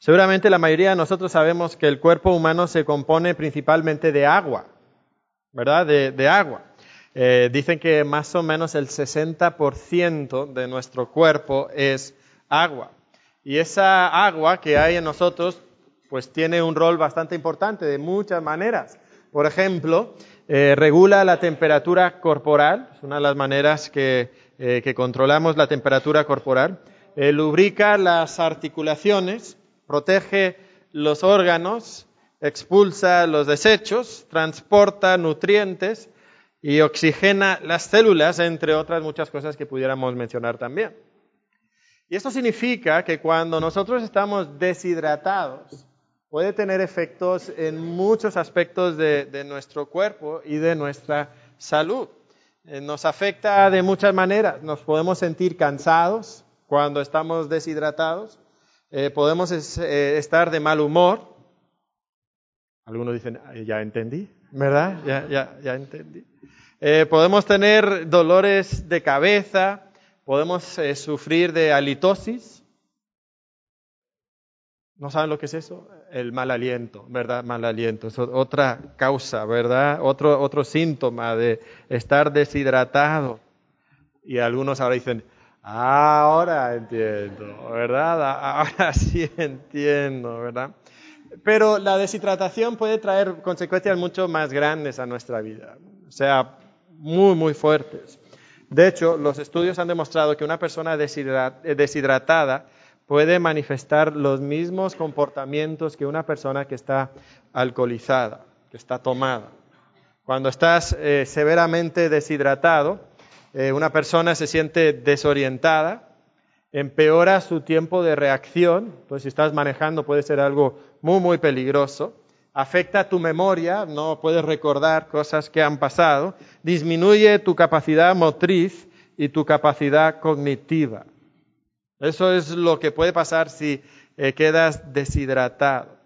Seguramente la mayoría de nosotros sabemos que el cuerpo humano se compone principalmente de agua, ¿verdad? De, agua. Eh, dicen que más o menos el 60% de nuestro cuerpo es agua. Y esa agua que hay en nosotros, pues tiene un rol bastante importante de muchas maneras. Por ejemplo, eh, regula la temperatura corporal, es una de las maneras que, eh, que controlamos la temperatura corporal. lubrica las articulaciones, protege los órganos, expulsa los desechos, transporta nutrientes y oxigena las células, entre otras muchas cosas que pudiéramos mencionar también. Y esto significa que cuando nosotros estamos deshidratados, puede tener efectos en muchos aspectos de, nuestro cuerpo y de nuestra salud. Eh, nos afecta de muchas maneras. Nos podemos sentir cansados cuando estamos deshidratados. Eh, podemos eh, estar de mal humor. Algunos dicen, ya entendí, ¿verdad? Ya, ya, entendí. Eh, podemos tener dolores de cabeza, podemos sufrir de halitosis. ¿No saben lo que es eso? El mal aliento, ¿verdad? Mal aliento. Es otra causa, ¿verdad? Otro, otro síntoma de estar deshidratado. Y algunos ahora dicen, Ahora entiendo, ¿verdad? Ahora sí entiendo, ¿verdad? Pero la deshidratación puede traer consecuencias mucho más grandes a nuestra vida, o sea, muy, muy fuertes. De hecho, los estudios han demostrado que una persona deshidratada puede manifestar los mismos comportamientos que una persona que está alcoholizada, que está tomada. Cuando estás eh, severamente deshidratado, eh, una persona se siente desorientada, empeora su tiempo de reacción, pues si estás manejando puede ser algo muy, muy peligroso, afecta tu memoria, no puedes recordar cosas que han pasado, disminuye tu capacidad motriz y tu capacidad cognitiva. Eso es lo que puede pasar si eh, quedas deshidratado.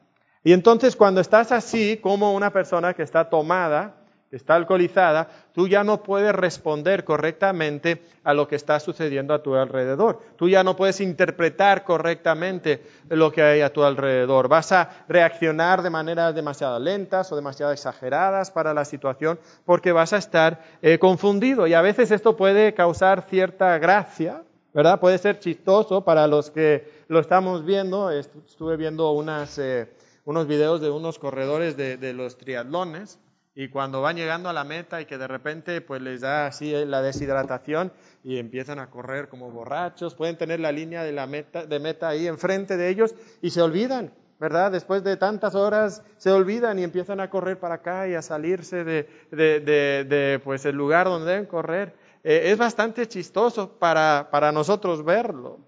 Y entonces cuando estás así, como una persona que está tomada, está alcoholizada, tú ya no puedes responder correctamente a lo que está sucediendo a tu alrededor. Tú ya no puedes interpretar correctamente lo que hay a tu alrededor. Vas a reaccionar de maneras demasiado lentas o demasiado exageradas para la situación porque vas a estar eh, confundido. Y a veces esto puede causar cierta gracia, ¿verdad? Puede ser chistoso para los que lo estamos viendo. Estuve viendo unas, eh, unos videos de unos corredores de los triatlones y cuando van llegando a la meta y que de repente pues les da así la deshidratación y empiezan a correr como borrachos, pueden tener la línea de la meta, de meta ahí enfrente de ellos y se olvidan, ¿verdad? Después de tantas horas se olvidan y empiezan a correr para acá y a salirse de, de, de, pues el lugar donde deben correr. Eh, es bastante chistoso para, para nosotros verlo,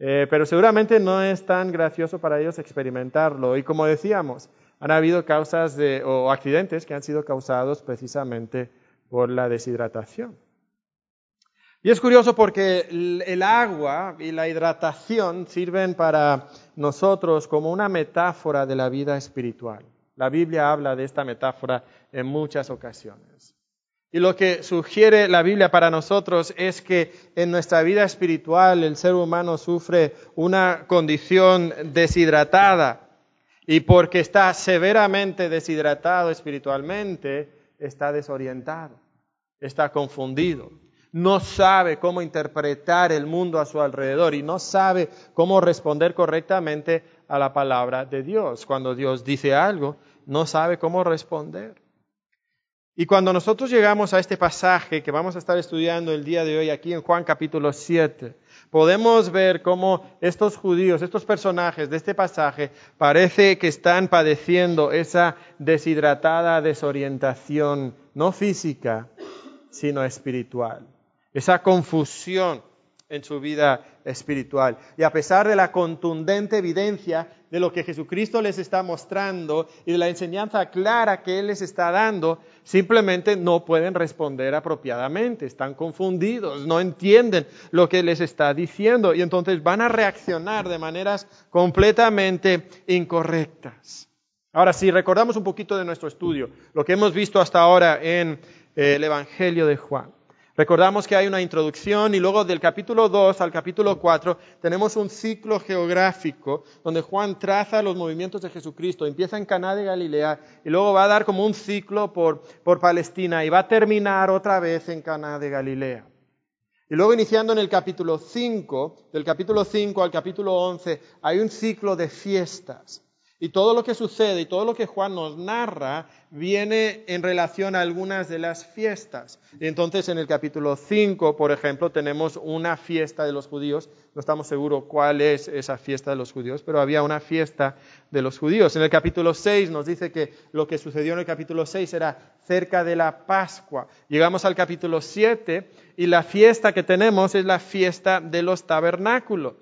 eh, pero seguramente no es tan gracioso para ellos experimentarlo. Y como decíamos, han habido causas de, o accidentes que han sido causados precisamente por la deshidratación. Y es curioso porque el agua y la hidratación sirven para nosotros como una metáfora de la vida espiritual. La Biblia habla de esta metáfora en muchas ocasiones. Y lo que sugiere la Biblia para nosotros es que en nuestra vida espiritual el ser humano sufre una condición deshidratada y porque está severamente deshidratado espiritualmente, está desorientado, está confundido, no sabe cómo interpretar el mundo a su alrededor y no sabe cómo responder correctamente a la palabra de Dios. Cuando Dios dice algo, no sabe cómo responder. Y cuando nosotros llegamos a este pasaje que vamos a estar estudiando el día de hoy aquí en Juan capítulo 7, podemos ver cómo estos judíos, estos personajes de este pasaje, parece que están padeciendo esa deshidratada desorientación, no física, sino espiritual, esa confusión en su vida espiritual. Y a pesar de la contundente evidencia de lo que Jesucristo les está mostrando y de la enseñanza clara que Él les está dando, simplemente no pueden responder apropiadamente, están confundidos, no entienden lo que les está diciendo y entonces van a reaccionar de maneras completamente incorrectas. Ahora, si recordamos un poquito de nuestro estudio, lo que hemos visto hasta ahora en eh, el Evangelio de Juan, Recordamos que hay una introducción y luego del capítulo 2 al capítulo 4 tenemos un ciclo geográfico donde Juan traza los movimientos de Jesucristo. Empieza en Caná de Galilea y luego va a dar como un ciclo por, por Palestina y va a terminar otra vez en Caná de Galilea. Y luego iniciando en el capítulo 5, del capítulo 5 al capítulo 11, hay un ciclo de fiestas. Y todo lo que sucede y todo lo que Juan nos narra viene en relación a algunas de las fiestas. Y entonces en el capítulo 5, por ejemplo, tenemos una fiesta de los judíos. No estamos seguros cuál es esa fiesta de los judíos, pero había una fiesta de los judíos. En el capítulo 6 nos dice que lo que sucedió en el capítulo 6 era cerca de la Pascua. Llegamos al capítulo 7 y la fiesta que tenemos es la fiesta de los tabernáculos.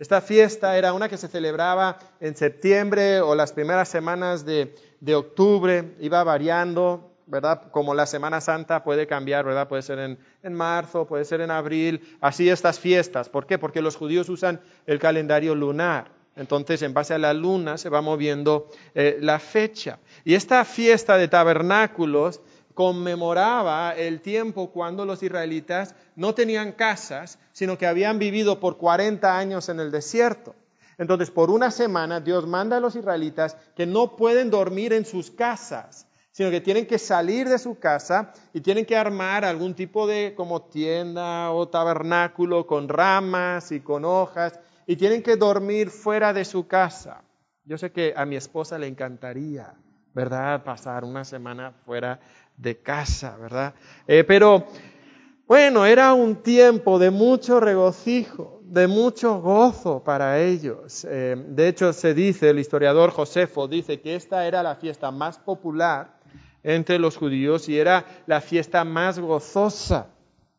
Esta fiesta era una que se celebraba en septiembre o las primeras semanas de, octubre, iba variando, ¿verdad? Como la Semana Santa puede cambiar, ¿verdad? Puede ser en, marzo, puede ser en abril, así estas fiestas. ¿Por qué? Porque los judíos usan el calendario lunar. Entonces, en base a la luna se va moviendo eh, la fecha. Y esta fiesta de tabernáculos conmemoraba el tiempo cuando los israelitas no tenían casas, sino que habían vivido por 40 años en el desierto. Entonces, por una semana, Dios manda a los israelitas que no pueden dormir en sus casas, sino que tienen que salir de su casa y tienen que armar algún tipo de como tienda o tabernáculo con ramas y con hojas y tienen que dormir fuera de su casa. Yo sé que a mi esposa le encantaría, ¿verdad? Pasar una semana fuera de casa, ¿verdad? Eh, pero bueno, era un tiempo de mucho regocijo, de mucho gozo para ellos. Eh, de hecho, se dice, el historiador Josefo dice que esta era la fiesta más popular entre los judíos y era la fiesta más gozosa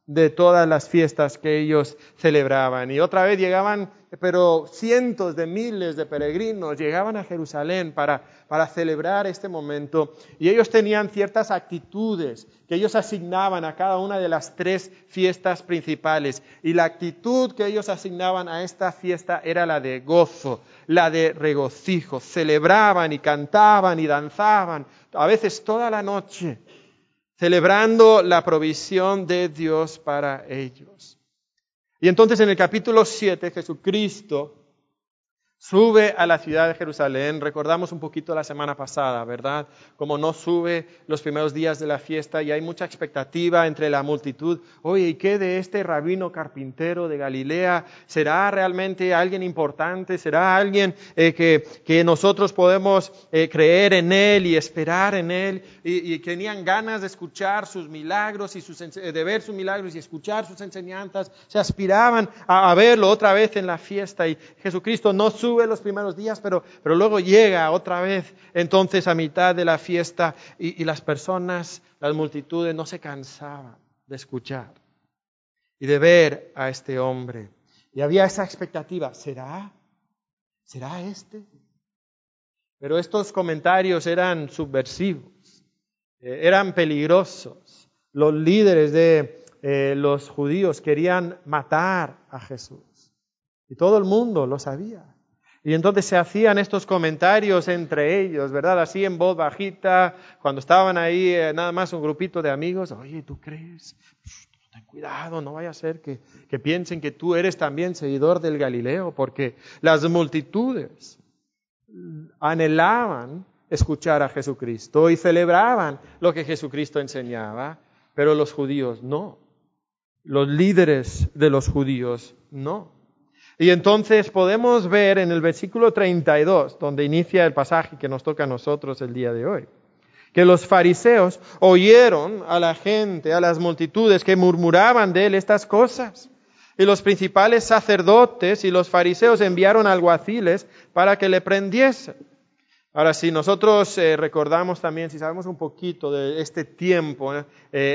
de todas las fiestas que ellos celebraban. Y otra vez llegaban, pero cientos de miles de peregrinos llegaban a Jerusalén para, para celebrar este momento. Y ellos tenían ciertas actitudes que ellos asignaban a cada una de las tres fiestas principales. Y la actitud que ellos asignaban a esta fiesta era la de gozo, la de regocijo. Celebraban y cantaban y danzaban, a veces toda la noche celebrando la provisión de Dios para ellos. Y entonces en el capítulo 7 Jesucristo Sube a la ciudad de Jerusalén, recordamos un poquito la semana pasada, ¿verdad? Como no sube los primeros días de la fiesta y hay mucha expectativa entre la multitud. Oye, ¿y qué de este rabino carpintero de Galilea? ¿Será realmente alguien importante? ¿Será alguien eh, que, nosotros podemos eh, creer en él y esperar en él? Y, tenían ganas de escuchar sus milagros y sus, de ver sus milagros y escuchar sus enseñanzas. Se aspiraban a, a verlo otra vez en la fiesta y Jesucristo no sube los primeros días, pero, pero luego llega otra vez entonces a mitad de la fiesta y, y las personas, las multitudes no se cansaban de escuchar y de ver a este hombre. Y había esa expectativa, ¿será? ¿Será este? Pero estos comentarios eran subversivos, eh, eran peligrosos. Los líderes de eh, los judíos querían matar a Jesús. Y todo el mundo lo sabía. Y entonces se hacían estos comentarios entre ellos, ¿verdad? Así en voz bajita, cuando estaban ahí eh, nada más un grupito de amigos, oye, ¿tú crees? ten cuidado, no vaya a ser que, que piensen que tú eres también seguidor del Galileo, porque las multitudes anhelaban escuchar a Jesucristo y celebraban lo que Jesucristo enseñaba, pero los judíos no. Los líderes de los judíos no. Y entonces podemos ver en el versículo 32, donde inicia el pasaje que nos toca a nosotros el día de hoy, que los fariseos oyeron a la gente, a las multitudes que murmuraban de él estas cosas. Y los principales sacerdotes y los fariseos enviaron alguaciles para que le prendiesen. Ahora, si nosotros eh, recordamos también, si sabemos un poquito de este tiempo eh,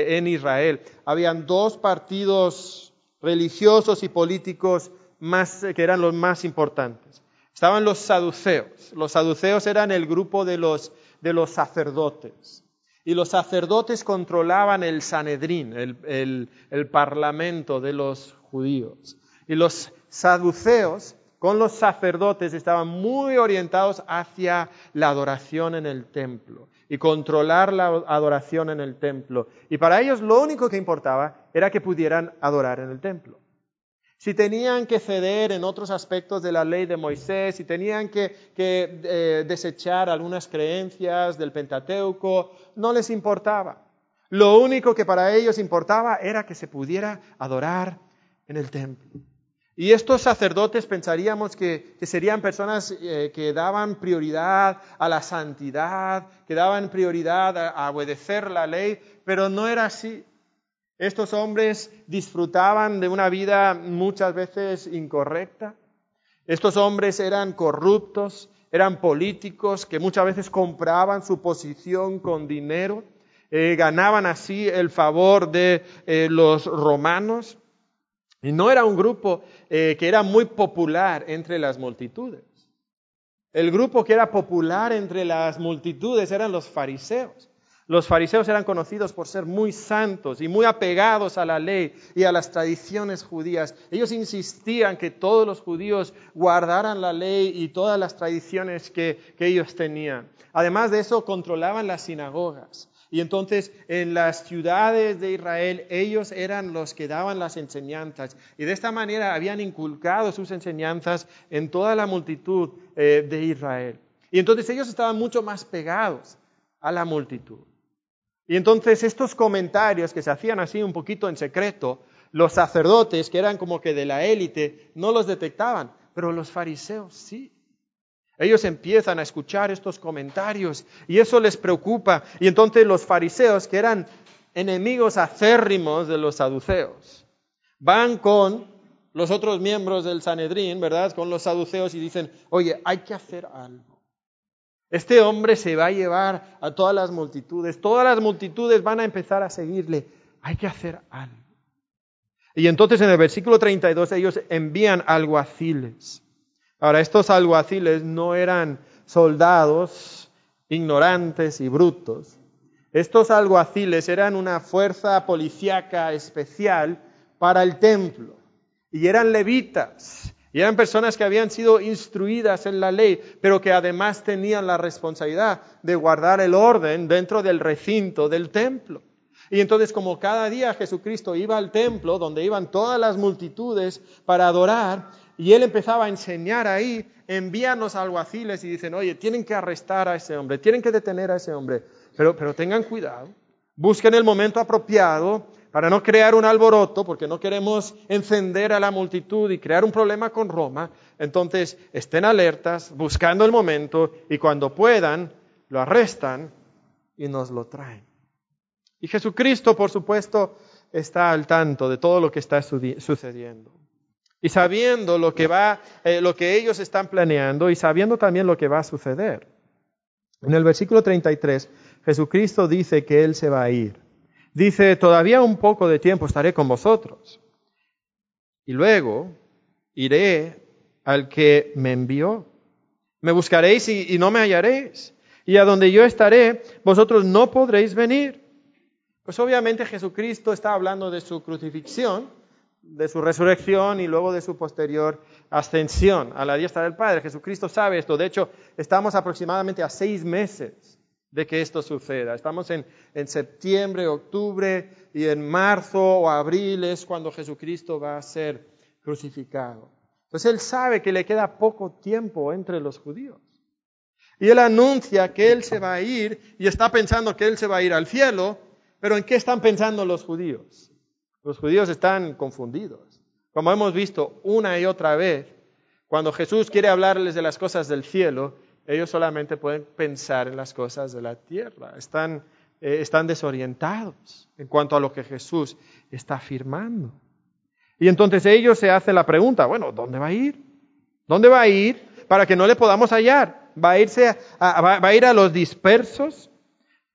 en Israel, habían dos partidos religiosos y políticos más, que eran los más importantes. Estaban los saduceos. Los saduceos eran el grupo de los, de los sacerdotes. Y los sacerdotes controlaban el Sanedrín, el, el parlamento de los judíos. Y los saduceos con los sacerdotes estaban muy orientados hacia la adoración en el templo y controlar la adoración en el templo. Y para ellos lo único que importaba era que pudieran adorar en el templo. Si tenían que ceder en otros aspectos de la ley de Moisés, si tenían que, eh, desechar algunas creencias del Pentateuco, no les importaba. Lo único que para ellos importaba era que se pudiera adorar en el templo. Y estos sacerdotes pensaríamos que, serían personas eh, que daban prioridad a la santidad, que daban prioridad a obedecer la ley, pero no era así. Estos hombres disfrutaban de una vida muchas veces incorrecta. Estos hombres eran corruptos, eran políticos que muchas veces compraban su posición con dinero, eh, ganaban así el favor de eh, los romanos. Y no era un grupo eh, que era muy popular entre las multitudes. El grupo que era popular entre las multitudes eran los fariseos. Los fariseos eran conocidos por ser muy santos y muy apegados a la ley y a las tradiciones judías. Ellos insistían que todos los judíos guardaran la ley y todas las tradiciones que, ellos tenían. Además de eso, controlaban las sinagogas. Y entonces en las ciudades de Israel ellos eran los que daban las enseñanzas. Y de esta manera habían inculcado sus enseñanzas en toda la multitud eh, de Israel. Y entonces ellos estaban mucho más pegados a la multitud. Y entonces estos comentarios que se hacían así un poquito en secreto, los sacerdotes, que eran como que de la élite, no los detectaban, pero los fariseos sí. Ellos empiezan a escuchar estos comentarios y eso les preocupa. Y entonces los fariseos, que eran enemigos acérrimos de los saduceos, van con los otros miembros del Sanedrín, ¿verdad? Con los saduceos y dicen, oye, hay que hacer algo. Este hombre se va a llevar a todas las multitudes, todas las multitudes van a empezar a seguirle, hay que hacer algo. Y entonces en el versículo 32 ellos envían alguaciles Ahora, estos alguaciles no eran soldados ignorantes y brutos. Estos alguaciles eran una fuerza policíaca especial para el templo. Y eran levitas. Y eran personas que habían sido instruidas en la ley, pero que además tenían la responsabilidad de guardar el orden dentro del recinto del templo. Y entonces como cada día Jesucristo iba al templo, donde iban todas las multitudes para adorar, y él empezaba a enseñar ahí, envían los alguaciles y dicen, oye, tienen que arrestar a ese hombre, tienen que detener a ese hombre, pero, pero tengan cuidado, busquen el momento apropiado para no crear un alboroto, porque no queremos encender a la multitud y crear un problema con Roma. Entonces, estén alertas, buscando el momento y cuando puedan, lo arrestan y nos lo traen. Y Jesucristo, por supuesto, está al tanto de todo lo que está sucediendo. Y sabiendo lo que va, eh, lo que ellos están planeando y sabiendo también lo que va a suceder. En el versículo 33, Jesucristo dice que Él se va a ir. Dice, todavía un poco de tiempo estaré con vosotros. Y luego iré al que me envió. Me buscaréis y no me hallaréis. Y a donde yo estaré, vosotros no podréis venir. Pues obviamente Jesucristo está hablando de su crucifixión de su resurrección y luego de su posterior ascensión a la diestra del Padre. Jesucristo sabe esto. De hecho, estamos aproximadamente a seis meses de que esto suceda. Estamos en, en septiembre, octubre y en marzo o abril es cuando Jesucristo va a ser crucificado. Entonces él sabe que le queda poco tiempo entre los judíos. Y él anuncia que él se va a ir y está pensando que él se va a ir al cielo, pero ¿en qué están pensando los judíos? Los judíos están confundidos. Como hemos visto una y otra vez, cuando Jesús quiere hablarles de las cosas del cielo, ellos solamente pueden pensar en las cosas de la tierra. Están, eh, están desorientados en cuanto a lo que Jesús está afirmando. Y entonces ellos se hacen la pregunta, bueno, ¿dónde va a ir? ¿Dónde va a ir para que no le podamos hallar? ¿Va a, irse va a ir a los dispersos?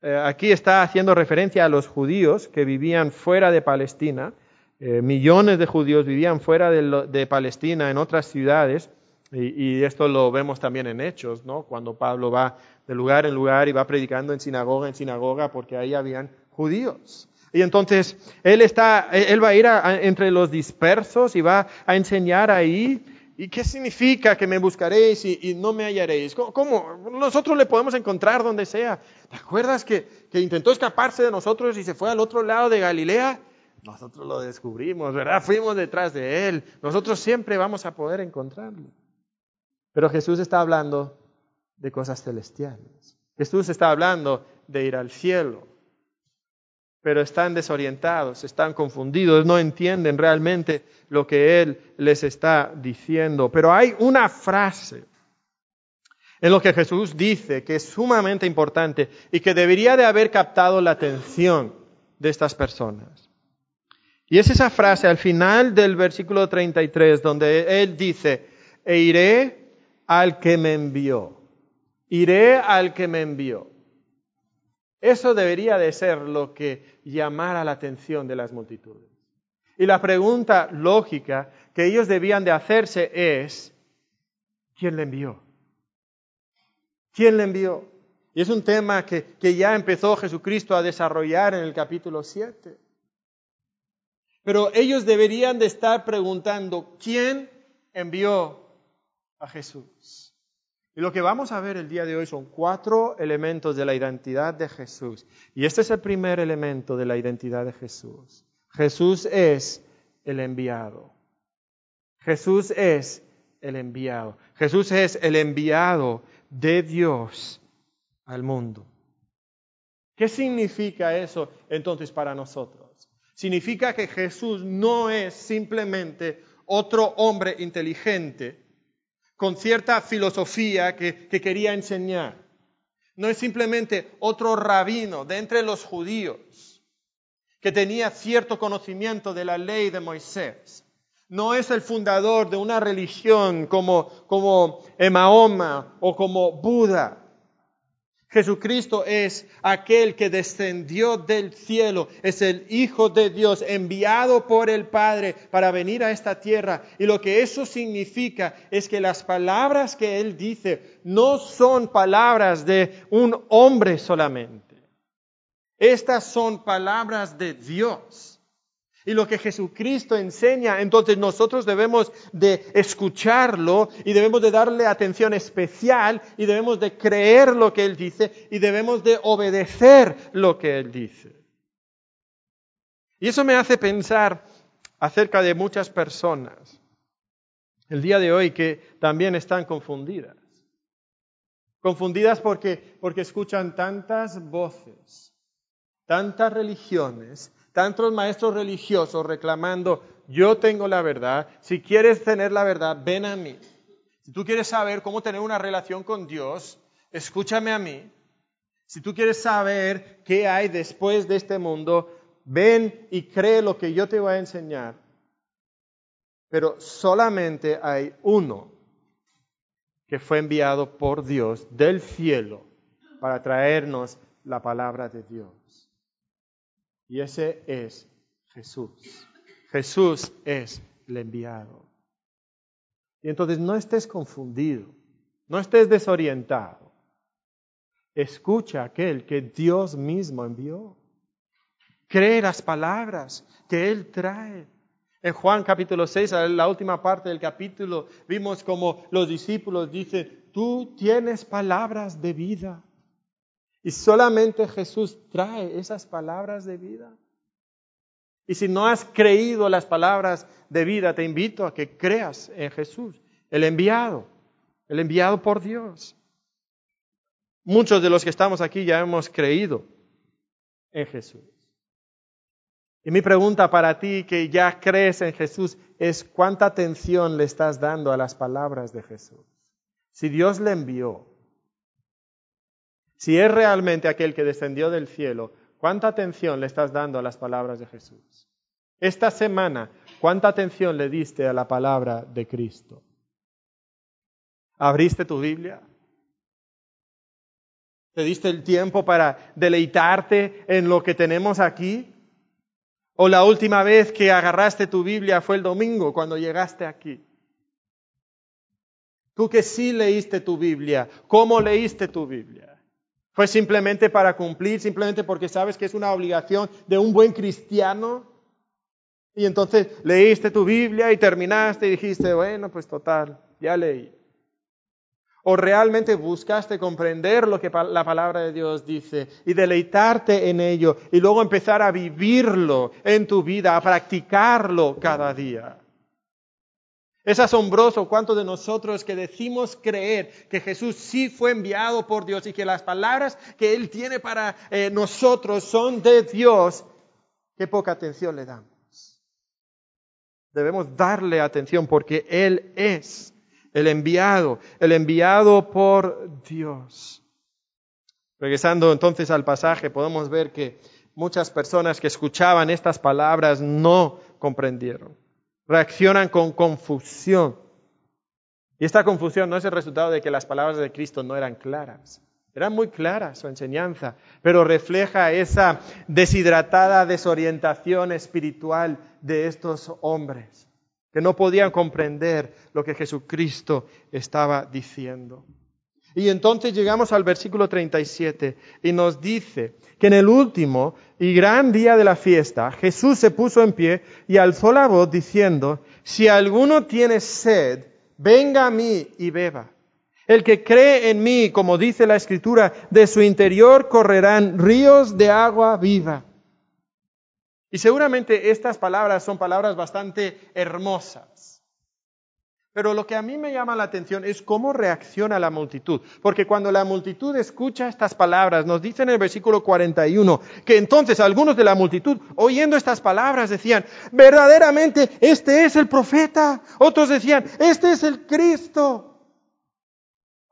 Eh, aquí está haciendo referencia a los judíos que vivían fuera de Palestina. Eh, millones de judíos vivían fuera de, Palestina en otras ciudades. Y, esto lo vemos también en Hechos, ¿no? cuando Pablo va de lugar en lugar y va predicando en sinagoga en sinagoga porque ahí habían judíos. Y entonces él, está, él va a ir entre los dispersos y va a enseñar ahí ¿Y qué significa que me buscaréis y, no me hallaréis? ¿Cómo, Nosotros le podemos encontrar donde sea. ¿Te acuerdas que, intentó escaparse de nosotros y se fue al otro lado de Galilea? nosotros lo descubrimos, ¿verdad? Fuimos detrás de Él, nosotros siempre vamos a poder encontrarlo. Pero Jesús está hablando de cosas celestiales. Jesús está hablando de ir al cielo. Pero están desorientados, están confundidos, no entienden realmente lo que Él les está diciendo. Pero hay una frase en lo que Jesús dice que es sumamente importante y que debería de haber captado la atención de estas personas. Y es esa frase al final del versículo 33 donde Él dice, e iré al que me envió. Iré al que me envió. Eso debería de ser lo que llamara la atención de las multitudes. Y la pregunta lógica que ellos debían de hacerse es, ¿quién le envió? ¿Quién le envió? Y es un tema que, que ya empezó Jesucristo a desarrollar en el capítulo 7. Pero ellos deberían de estar preguntando, ¿quién envió a Jesús. Y lo que vamos a ver el día de hoy son cuatro elementos de la identidad de Jesús. Y este es el primer elemento de la identidad de Jesús. Jesús es el enviado. Jesús es el enviado. Jesús es el enviado de Dios al mundo. ¿Qué significa eso entonces para nosotros? Significa que Jesús no es simplemente otro hombre inteligente con cierta filosofía que, quería enseñar. No es simplemente otro rabino de entre los judíos que tenía cierto conocimiento de la ley de Moisés. No es el fundador de una religión como, como Mahoma o como Buda. Jesucristo es aquel que descendió del cielo, es el Hijo de Dios enviado por el Padre para venir a esta tierra. Y lo que eso significa es que las palabras que Él dice no son palabras de un hombre solamente. Estas son palabras de Dios y lo que Jesucristo enseña, entonces nosotros debemos de escucharlo y debemos de darle atención especial y debemos de creer lo que Él dice y debemos de obedecer lo que Él dice. Y eso me hace pensar acerca de muchas personas el día de hoy que también están confundidas. Confundidas porque, porque escuchan tantas voces, tantas religiones tantos maestros religiosos reclamando, yo tengo la verdad, si quieres tener la verdad, ven a mí. Si tú quieres saber cómo tener una relación con Dios, escúchame a mí. Si tú quieres saber qué hay después de este mundo, ven y cree lo que yo te voy a enseñar. Pero solamente hay uno que fue enviado por Dios del cielo para traernos la palabra de Dios. Y ese es Jesús. Jesús es el enviado. Y entonces no estés confundido, no estés desorientado. Escucha aquel que Dios mismo envió. Cree las palabras que Él trae. En Juan capítulo 6, en la última parte del capítulo, vimos como los discípulos dicen, tú tienes palabras de vida. Y solamente Jesús trae esas palabras de vida. Y si no has creído las palabras de vida, te invito a que creas en Jesús, el enviado, el enviado por Dios. Muchos de los que estamos aquí ya hemos creído en Jesús. Y mi pregunta para ti que ya crees en Jesús es cuánta atención le estás dando a las palabras de Jesús. Si Dios le envió, si es realmente aquel que descendió del cielo, ¿cuánta atención le estás dando a las palabras de Jesús? Esta semana, ¿cuánta atención le diste a la palabra de Cristo? ¿Abriste tu Biblia? ¿Te diste el tiempo para deleitarte en lo que tenemos aquí? ¿O la última vez que agarraste tu Biblia fue el domingo cuando llegaste aquí? Tú que sí leíste tu Biblia, ¿cómo leíste tu Biblia? ¿Fue simplemente para cumplir, simplemente porque sabes que es una obligación de un buen cristiano? Y entonces leíste tu Biblia y terminaste y dijiste, bueno, pues total, ya leí. ¿O realmente buscaste comprender lo que la palabra de Dios dice y deleitarte en ello y luego empezar a vivirlo en tu vida, a practicarlo cada día? Es asombroso cuánto de nosotros que decimos creer que Jesús sí fue enviado por Dios y que las palabras que Él tiene para eh, nosotros son de Dios, qué poca atención le damos. Debemos darle atención porque Él es el enviado, el enviado por Dios. Regresando entonces al pasaje, podemos ver que muchas personas que escuchaban estas palabras no comprendieron. Reaccionan con confusión. Y esta confusión no es el resultado de que las palabras de Cristo no eran claras. Eran muy claras su enseñanza, pero refleja esa deshidratada desorientación espiritual de estos hombres que no podían comprender lo que Jesucristo estaba diciendo. Y entonces llegamos al versículo 37 y nos dice que en el último y gran día de la fiesta Jesús se puso en pie y alzó la voz diciendo, si alguno tiene sed, venga a mí y beba. El que cree en mí, como dice la Escritura, de su interior correrán ríos de agua viva. Y seguramente estas palabras son palabras bastante hermosas. Pero lo que a mí me llama la atención es cómo reacciona la multitud. Porque cuando la multitud escucha estas palabras, nos dice en el versículo 41 que entonces algunos de la multitud, oyendo estas palabras, decían, verdaderamente, este es el profeta. Otros decían, este es el Cristo.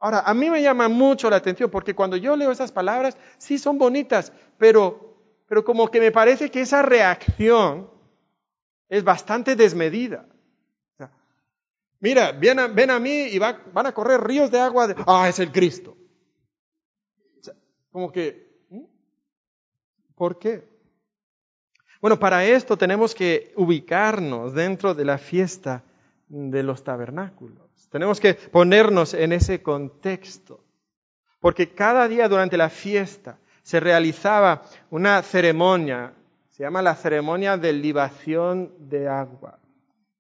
Ahora, a mí me llama mucho la atención porque cuando yo leo esas palabras, sí son bonitas, pero pero como que me parece que esa reacción es bastante desmedida. Mira, ven a, mí y van a correr ríos de agua. De, ah, es el Cristo. como que, ¿por qué? Bueno, para esto tenemos que ubicarnos dentro de la fiesta de los tabernáculos. Tenemos que ponernos en ese contexto. Porque cada día durante la fiesta se realizaba una ceremonia, se llama la ceremonia de libación de agua.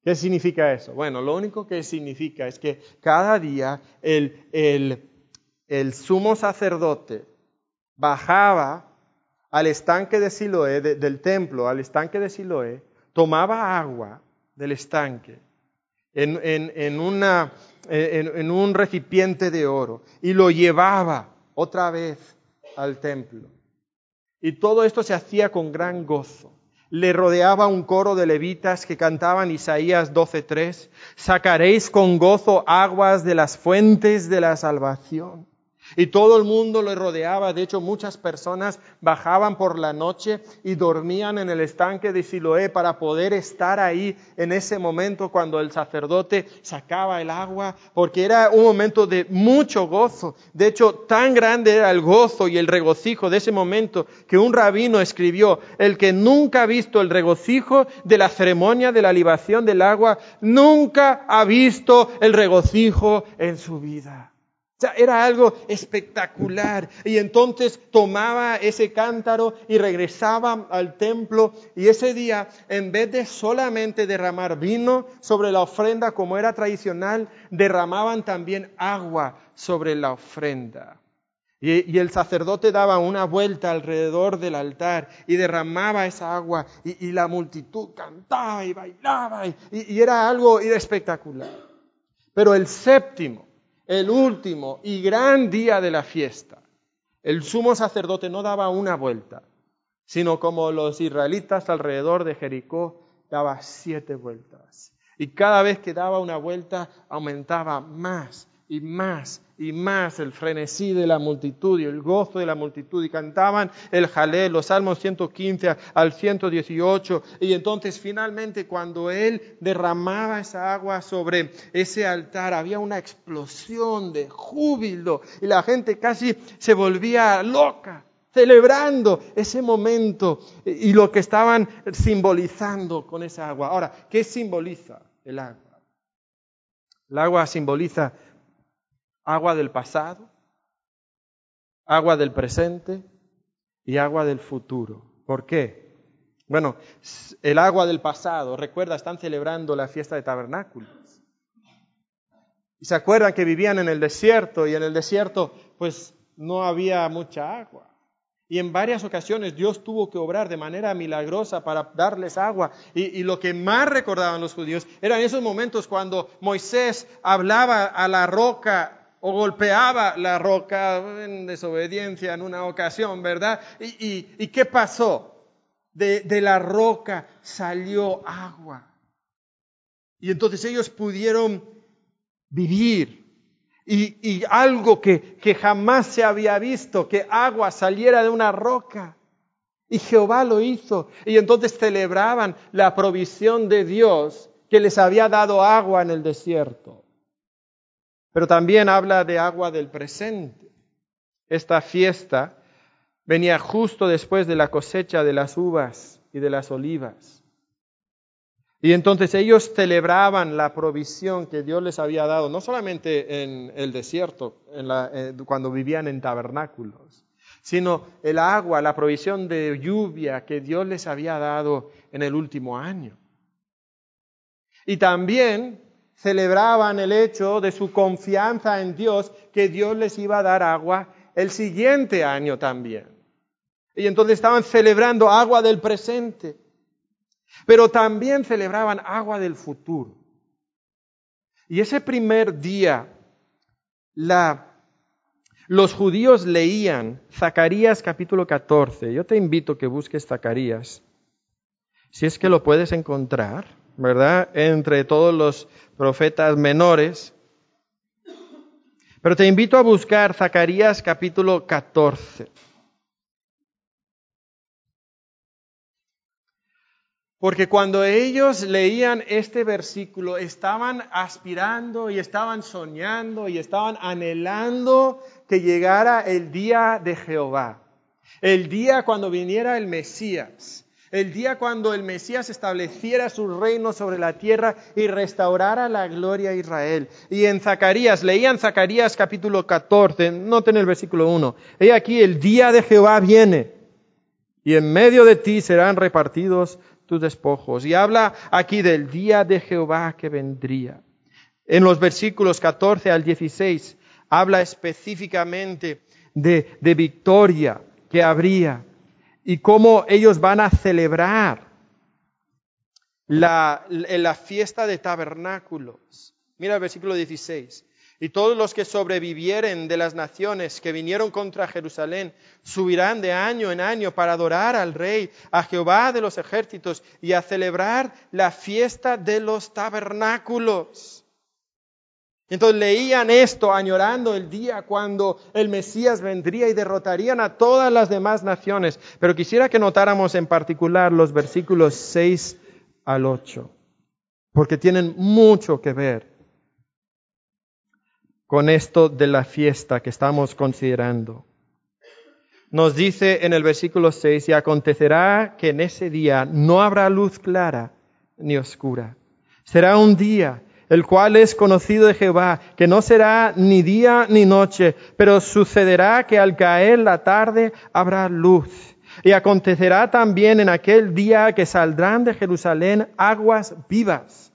¿Qué significa eso? Bueno, lo único que significa es que cada día el, el, sumo sacerdote bajaba al estanque de Siloé, del templo al estanque de Siloé, tomaba agua del estanque en, en, una, en un recipiente de oro y lo llevaba otra vez al templo. Y todo esto se hacía con gran gozo. Le rodeaba un coro de levitas que cantaban Isaías 12:3, sacaréis con gozo aguas de las fuentes de la salvación. Y todo el mundo lo rodeaba. De hecho, muchas personas bajaban por la noche y dormían en el estanque de Siloé para poder estar ahí en ese momento cuando el sacerdote sacaba el agua, porque era un momento de mucho gozo. De hecho, tan grande era el gozo y el regocijo de ese momento que un rabino escribió, el que nunca ha visto el regocijo de la ceremonia de la libación del agua, nunca ha visto el regocijo en su vida era algo espectacular. Y entonces tomaba ese cántaro y regresaba al templo. Y ese día, en vez de solamente derramar vino sobre la ofrenda como era tradicional, derramaban también agua sobre la ofrenda. Y, el sacerdote daba una vuelta alrededor del altar y derramaba esa agua y, la multitud cantaba y bailaba y, y era algo espectacular. Pero el séptimo, el último y gran día de la fiesta, el sumo sacerdote no daba una vuelta, sino como los israelitas alrededor de Jericó, daba siete vueltas. Y cada vez que daba una vuelta aumentaba más y más y más el frenesí de la multitud y el gozo de la multitud y cantaban el jalé, los salmos 115 al 118 y entonces finalmente cuando él derramaba esa agua sobre ese altar había una explosión de júbilo y la gente casi se volvía loca celebrando ese momento y lo que estaban simbolizando con esa agua. Ahora, ¿qué simboliza el agua? El agua simboliza agua del pasado, agua del presente y agua del futuro. ¿Por qué? Bueno, el agua del pasado, recuerda, están celebrando la fiesta de tabernáculos. Y se acuerdan que vivían en el desierto y en el desierto pues no había mucha agua. Y en varias ocasiones Dios tuvo que obrar de manera milagrosa para darles agua. Y, lo que más recordaban los judíos eran esos momentos cuando Moisés hablaba a la roca o golpeaba la roca en desobediencia en una ocasión, ¿verdad? ¿Y, qué pasó? De, la roca salió agua. Y entonces ellos pudieron vivir. Y, algo que jamás se había visto, que agua saliera de una roca. Y Jehová lo hizo. Y entonces celebraban la provisión de Dios que les había dado agua en el desierto pero también habla de agua del presente. Esta fiesta venía justo después de la cosecha de las uvas y de las olivas. Y entonces ellos celebraban la provisión que Dios les había dado, no solamente en el desierto, eh, cuando vivían en tabernáculos, sino el agua, la provisión de lluvia que Dios les había dado en el último año. Y también celebraban el hecho de su confianza en Dios, que Dios les iba a dar agua el siguiente año también. Y entonces estaban celebrando agua del presente, pero también celebraban agua del futuro. Y ese primer día, los judíos leían Zacarías capítulo 14. Yo te invito a que busques Zacarías, si es que lo puedes encontrar. ¿Verdad? Entre todos los profetas menores. Pero te invito a buscar Zacarías capítulo 14. Porque cuando ellos leían este versículo, estaban aspirando y estaban soñando y estaban anhelando que llegara el día de Jehová, el día cuando viniera el Mesías, el día cuando el Mesías estableciera su reino sobre la tierra y restaurara la gloria a Israel. Y en Zacarías, leían Zacarías capítulo 14, noten el versículo 1. He aquí, el día de Jehová viene y en medio de ti serán repartidos tus despojos. Y habla aquí del día de Jehová que vendría. En los versículos 14 al 16 habla específicamente de, de victoria que habría y cómo ellos van a celebrar la, la fiesta de tabernáculos. Mira el versículo 16. Y todos los que sobrevivieren de las naciones que vinieron contra Jerusalén subirán de año en año para adorar al Rey, a Jehová de los ejércitos y a celebrar la fiesta de los tabernáculos. Entonces leían esto añorando el día cuando el Mesías vendría y derrotarían a todas las demás naciones. Pero quisiera que notáramos en particular los versículos 6 al 8, porque tienen mucho que ver con esto de la fiesta que estamos considerando. Nos dice en el versículo 6, y acontecerá que en ese día no habrá luz clara ni oscura. Será un día el cual es conocido de Jehová, que no será ni día ni noche, pero sucederá que al caer la tarde habrá luz. Y acontecerá también en aquel día que saldrán de Jerusalén aguas vivas,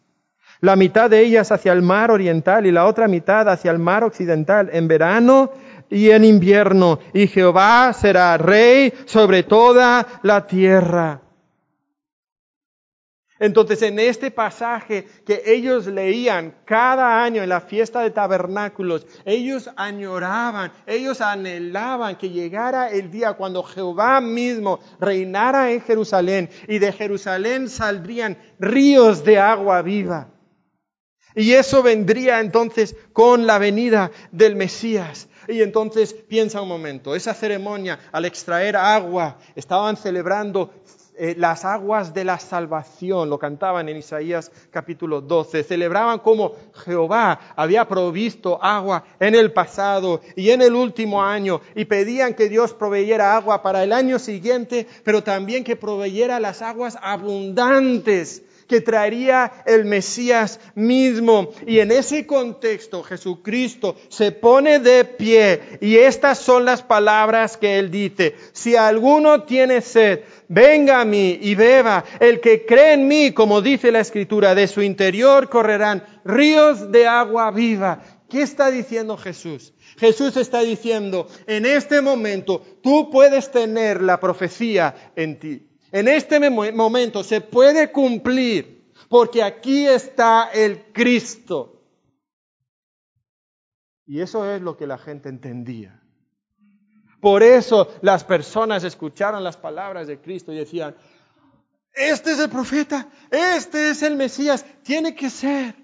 la mitad de ellas hacia el mar oriental y la otra mitad hacia el mar occidental, en verano y en invierno, y Jehová será rey sobre toda la tierra. Entonces, en este pasaje que ellos leían cada año en la fiesta de tabernáculos, ellos añoraban, ellos anhelaban que llegara el día cuando Jehová mismo reinara en Jerusalén y de Jerusalén saldrían ríos de agua viva. Y eso vendría entonces con la venida del Mesías. Y entonces piensa un momento, esa ceremonia al extraer agua, estaban celebrando eh, las aguas de la salvación, lo cantaban en Isaías capítulo 12, celebraban como Jehová había provisto agua en el pasado y en el último año y pedían que Dios proveyera agua para el año siguiente, pero también que proveyera las aguas abundantes que traería el Mesías mismo. Y en ese contexto Jesucristo se pone de pie y estas son las palabras que él dice. Si alguno tiene sed, venga a mí y beba. El que cree en mí, como dice la Escritura, de su interior correrán ríos de agua viva. ¿Qué está diciendo Jesús? Jesús está diciendo, en este momento tú puedes tener la profecía en ti. En este momento se puede cumplir porque aquí está el Cristo. Y eso es lo que la gente entendía. Por eso las personas escucharon las palabras de Cristo y decían, este es el profeta, este es el Mesías, tiene que ser.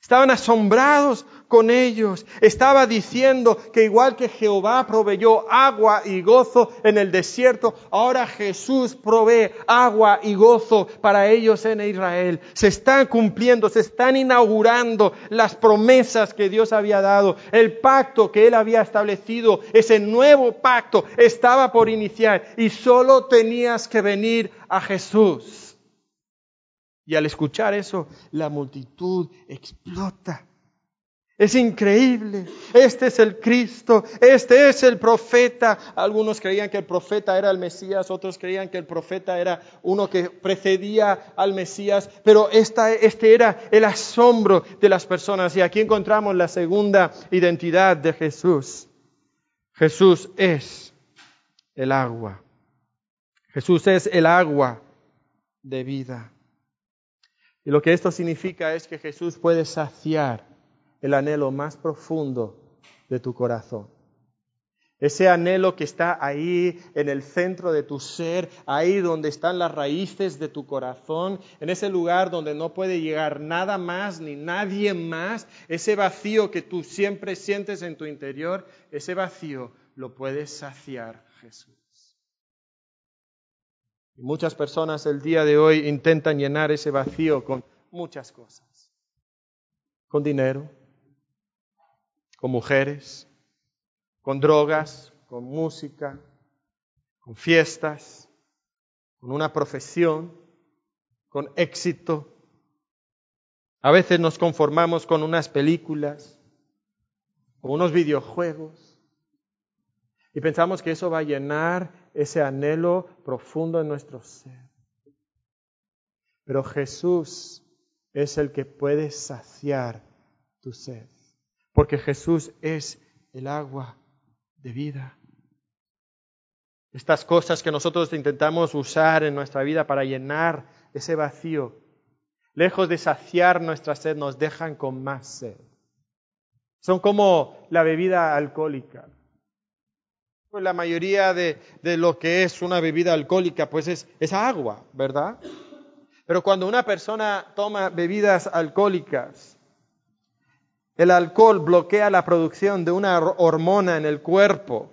Estaban asombrados con ellos. Estaba diciendo que igual que Jehová proveyó agua y gozo en el desierto, ahora Jesús provee agua y gozo para ellos en Israel. Se están cumpliendo, se están inaugurando las promesas que Dios había dado. El pacto que Él había establecido, ese nuevo pacto, estaba por iniciar y solo tenías que venir a Jesús. Y al escuchar eso, la multitud explota. Es increíble. Este es el Cristo, este es el profeta. Algunos creían que el profeta era el Mesías, otros creían que el profeta era uno que precedía al Mesías, pero este era el asombro de las personas. Y aquí encontramos la segunda identidad de Jesús. Jesús es el agua. Jesús es el agua de vida. Y lo que esto significa es que Jesús puede saciar el anhelo más profundo de tu corazón. Ese anhelo que está ahí en el centro de tu ser, ahí donde están las raíces de tu corazón, en ese lugar donde no puede llegar nada más ni nadie más, ese vacío que tú siempre sientes en tu interior, ese vacío lo puedes saciar Jesús. Muchas personas el día de hoy intentan llenar ese vacío con muchas cosas. Con dinero, con mujeres, con drogas, con música, con fiestas, con una profesión, con éxito. A veces nos conformamos con unas películas, con unos videojuegos, y pensamos que eso va a llenar ese anhelo profundo en nuestro ser. Pero Jesús es el que puede saciar tu sed, porque Jesús es el agua de vida. Estas cosas que nosotros intentamos usar en nuestra vida para llenar ese vacío, lejos de saciar nuestra sed, nos dejan con más sed. Son como la bebida alcohólica. La mayoría de, lo que es una bebida alcohólica, pues es, es agua, ¿verdad? Pero cuando una persona toma bebidas alcohólicas, el alcohol bloquea la producción de una hormona en el cuerpo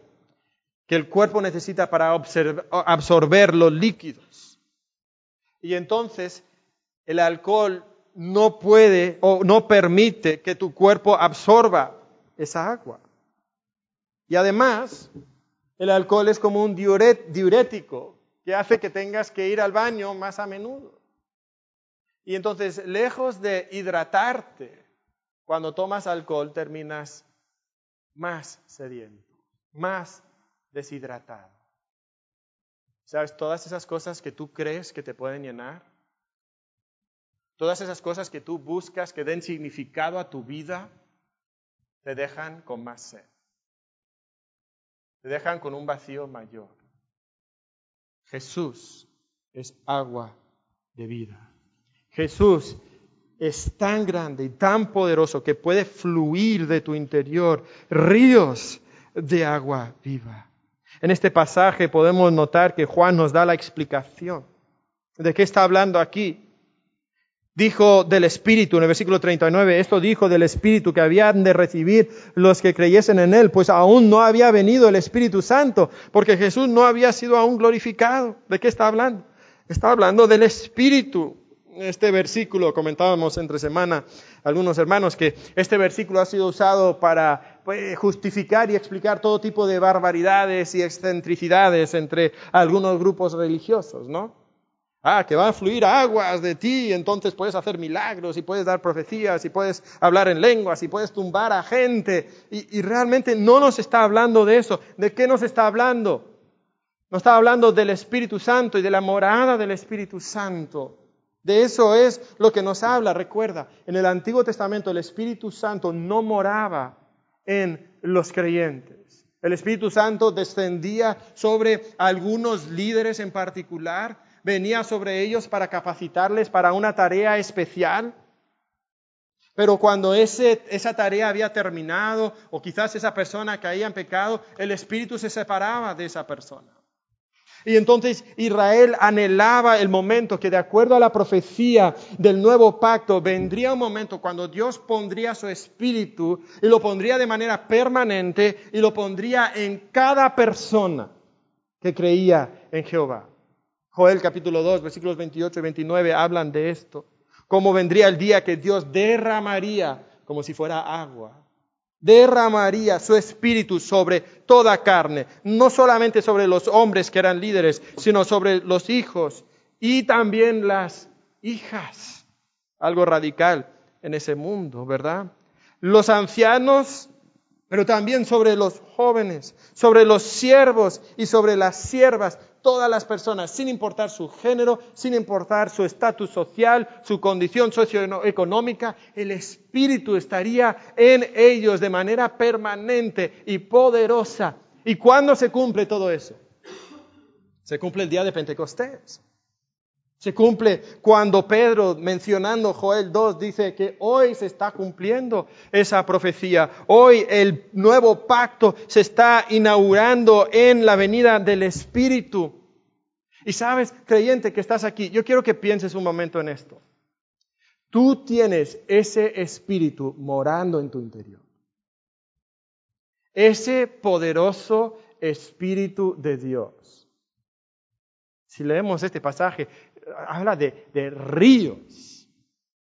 que el cuerpo necesita para absorber los líquidos. Y entonces el alcohol no puede o no permite que tu cuerpo absorba esa agua. Y además, el alcohol es como un diurético que hace que tengas que ir al baño más a menudo. Y entonces, lejos de hidratarte, cuando tomas alcohol terminas más sediento, más deshidratado. ¿Sabes? Todas esas cosas que tú crees que te pueden llenar, todas esas cosas que tú buscas que den significado a tu vida, te dejan con más sed te dejan con un vacío mayor. Jesús es agua de vida. Jesús es tan grande y tan poderoso que puede fluir de tu interior ríos de agua viva. En este pasaje podemos notar que Juan nos da la explicación de qué está hablando aquí dijo del Espíritu en el versículo 39, esto dijo del Espíritu que habían de recibir los que creyesen en Él, pues aún no había venido el Espíritu Santo, porque Jesús no había sido aún glorificado. ¿De qué está hablando? Está hablando del Espíritu. Este versículo, comentábamos entre semana algunos hermanos, que este versículo ha sido usado para pues, justificar y explicar todo tipo de barbaridades y excentricidades entre algunos grupos religiosos, ¿no? Ah, que van a fluir aguas de ti, entonces puedes hacer milagros y puedes dar profecías y puedes hablar en lenguas y puedes tumbar a gente. Y, y realmente no nos está hablando de eso. ¿De qué nos está hablando? Nos está hablando del Espíritu Santo y de la morada del Espíritu Santo. De eso es lo que nos habla. Recuerda, en el Antiguo Testamento el Espíritu Santo no moraba en los creyentes. El Espíritu Santo descendía sobre algunos líderes en particular, venía sobre ellos para capacitarles para una tarea especial. Pero cuando esa tarea había terminado, o quizás esa persona caía en pecado, el Espíritu se separaba de esa persona. Y entonces Israel anhelaba el momento que de acuerdo a la profecía del nuevo pacto, vendría un momento cuando Dios pondría su espíritu y lo pondría de manera permanente y lo pondría en cada persona que creía en Jehová. Joel capítulo 2, versículos 28 y 29 hablan de esto. Cómo vendría el día que Dios derramaría como si fuera agua derramaría su espíritu sobre toda carne, no solamente sobre los hombres que eran líderes, sino sobre los hijos y también las hijas. Algo radical en ese mundo, ¿verdad? Los ancianos, pero también sobre los jóvenes, sobre los siervos y sobre las siervas, todas las personas, sin importar su género, sin importar su estatus social, su condición socioeconómica, el Espíritu estaría en ellos de manera permanente y poderosa. ¿Y cuándo se cumple todo eso? Se cumple el día de Pentecostés. Se cumple cuando Pedro, mencionando Joel 2, dice que hoy se está cumpliendo esa profecía. Hoy el nuevo pacto se está inaugurando en la venida del Espíritu. Y sabes, creyente que estás aquí, yo quiero que pienses un momento en esto. Tú tienes ese Espíritu morando en tu interior. Ese poderoso Espíritu de Dios. Si leemos este pasaje, habla de, ríos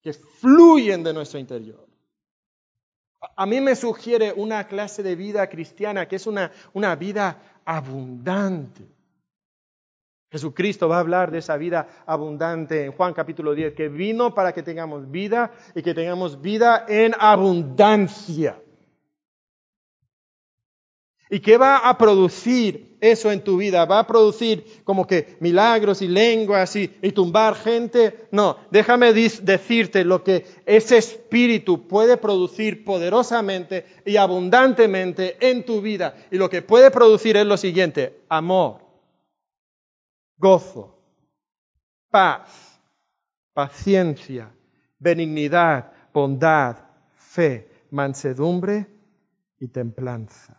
que fluyen de nuestro interior. A mí me sugiere una clase de vida cristiana que es una, una vida abundante. Jesucristo va a hablar de esa vida abundante en Juan capítulo 10, que vino para que tengamos vida y que tengamos vida en abundancia. ¿Y qué va a producir eso en tu vida? ¿Va a producir como que milagros y lenguas y, tumbar gente? No, déjame decirte lo que ese espíritu puede producir poderosamente y abundantemente en tu vida. Y lo que puede producir es lo siguiente, amor, gozo, paz, paciencia, benignidad, bondad, fe, mansedumbre y templanza.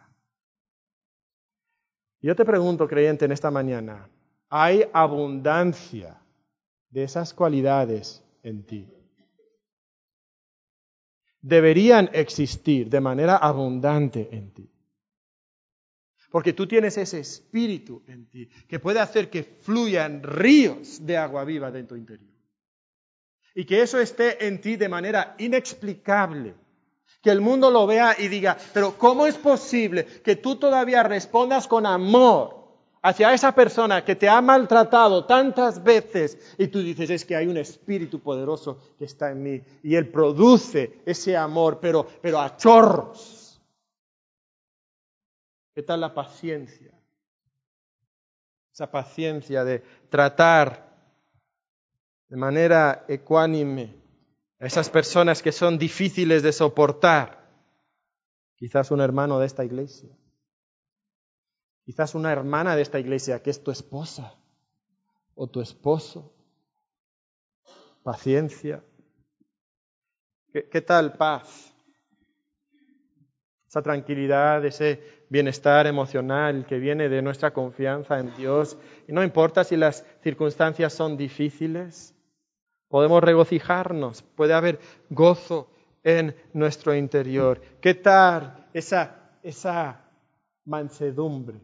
Yo te pregunto, creyente, en esta mañana, ¿hay abundancia de esas cualidades en ti? Deberían existir de manera abundante en ti. Porque tú tienes ese espíritu en ti que puede hacer que fluyan ríos de agua viva de tu interior. Y que eso esté en ti de manera inexplicable que el mundo lo vea y diga, pero ¿cómo es posible que tú todavía respondas con amor hacia esa persona que te ha maltratado tantas veces y tú dices, es que hay un espíritu poderoso que está en mí y él produce ese amor, pero, pero a chorros? ¿Qué tal la paciencia? Esa paciencia de tratar de manera ecuánime esas personas que son difíciles de soportar. Quizás un hermano de esta iglesia. Quizás una hermana de esta iglesia que es tu esposa o tu esposo. Paciencia. ¿Qué, qué tal paz? Esa tranquilidad, ese bienestar emocional que viene de nuestra confianza en Dios. Y no importa si las circunstancias son difíciles, Podemos regocijarnos, puede haber gozo en nuestro interior. ¿Qué tal esa, esa mansedumbre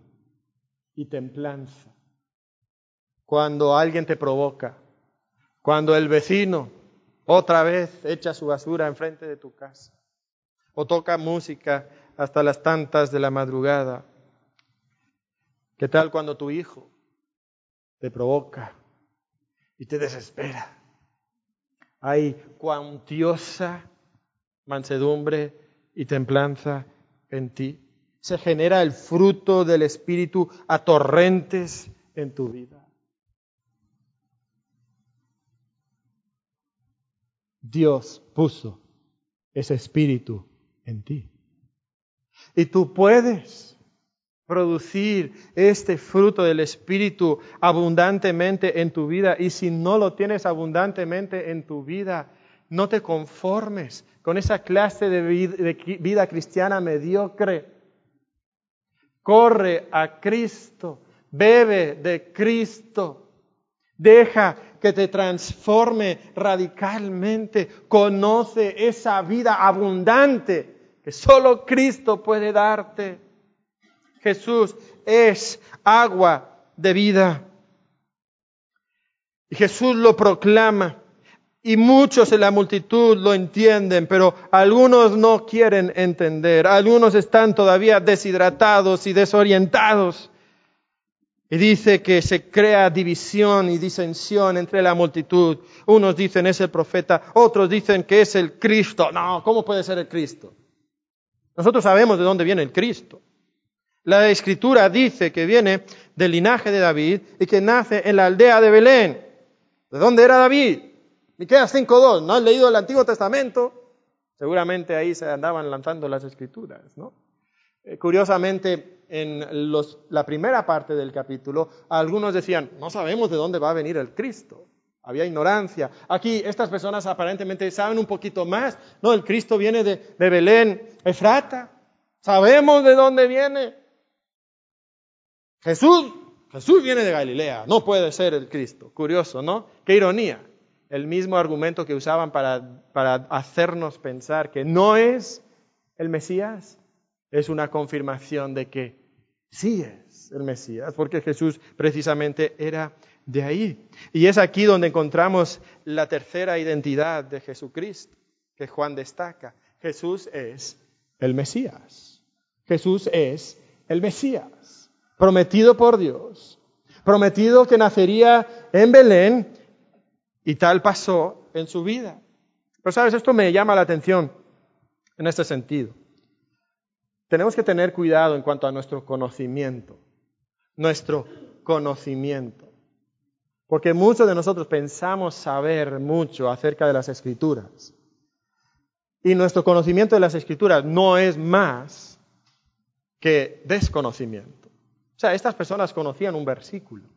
y templanza? Cuando alguien te provoca, cuando el vecino otra vez echa su basura enfrente de tu casa, o toca música hasta las tantas de la madrugada. ¿Qué tal cuando tu hijo te provoca y te desespera. Hay cuantiosa mansedumbre y templanza en ti. Se genera el fruto del Espíritu a torrentes en tu vida. Dios puso ese espíritu en ti. Y tú puedes producir este fruto del espíritu abundantemente en tu vida. Y si no lo tienes abundantemente en tu vida, no te conformes con esa clase de vida, cristiana mediocre. Corre a Cristo, bebe de Cristo. Deja que te transforme radicalmente. Conoce esa vida abundante que solo Cristo puede darte. Jesús es agua de vida. Y Jesús lo proclama. Y muchos en la multitud lo entienden, pero algunos no quieren entender. Algunos están todavía deshidratados y desorientados. Y dice que se crea división y disensión entre la multitud. Unos dicen es el profeta, otros dicen que es el Cristo. No, ¿cómo puede ser el Cristo? Nosotros sabemos de dónde viene el Cristo. La escritura dice que viene del linaje de David y que nace en la aldea de Belén. ¿De dónde era David? Miqueas 5.2. ¿No has leído el Antiguo Testamento? Seguramente ahí se andaban lanzando las escrituras, ¿no? Eh, curiosamente, en la primera parte del capítulo, algunos decían, no sabemos de dónde va a venir el Cristo. Había ignorancia. Aquí estas personas aparentemente saben un poquito más. No, el Cristo viene de, de Belén, Efrata. Sabemos de dónde viene. Jesús, Jesús viene de Galilea, no puede ser el Cristo. Curioso, ¿no? Qué ironía. El mismo argumento que usaban para, para hacernos pensar que no es el Mesías, es una confirmación de que sí es el Mesías, porque Jesús precisamente era de ahí. Y es aquí donde encontramos la tercera identidad de Jesucristo, que Juan destaca. Jesús es el Mesías. Jesús es el Mesías prometido por Dios, prometido que nacería en Belén, y tal pasó en su vida. Pero sabes, esto me llama la atención en este sentido. Tenemos que tener cuidado en cuanto a nuestro conocimiento, nuestro conocimiento. Porque muchos de nosotros pensamos saber mucho acerca de las escrituras. Y nuestro conocimiento de las escrituras no es más que desconocimiento. O sea, estas personas conocían un versículo,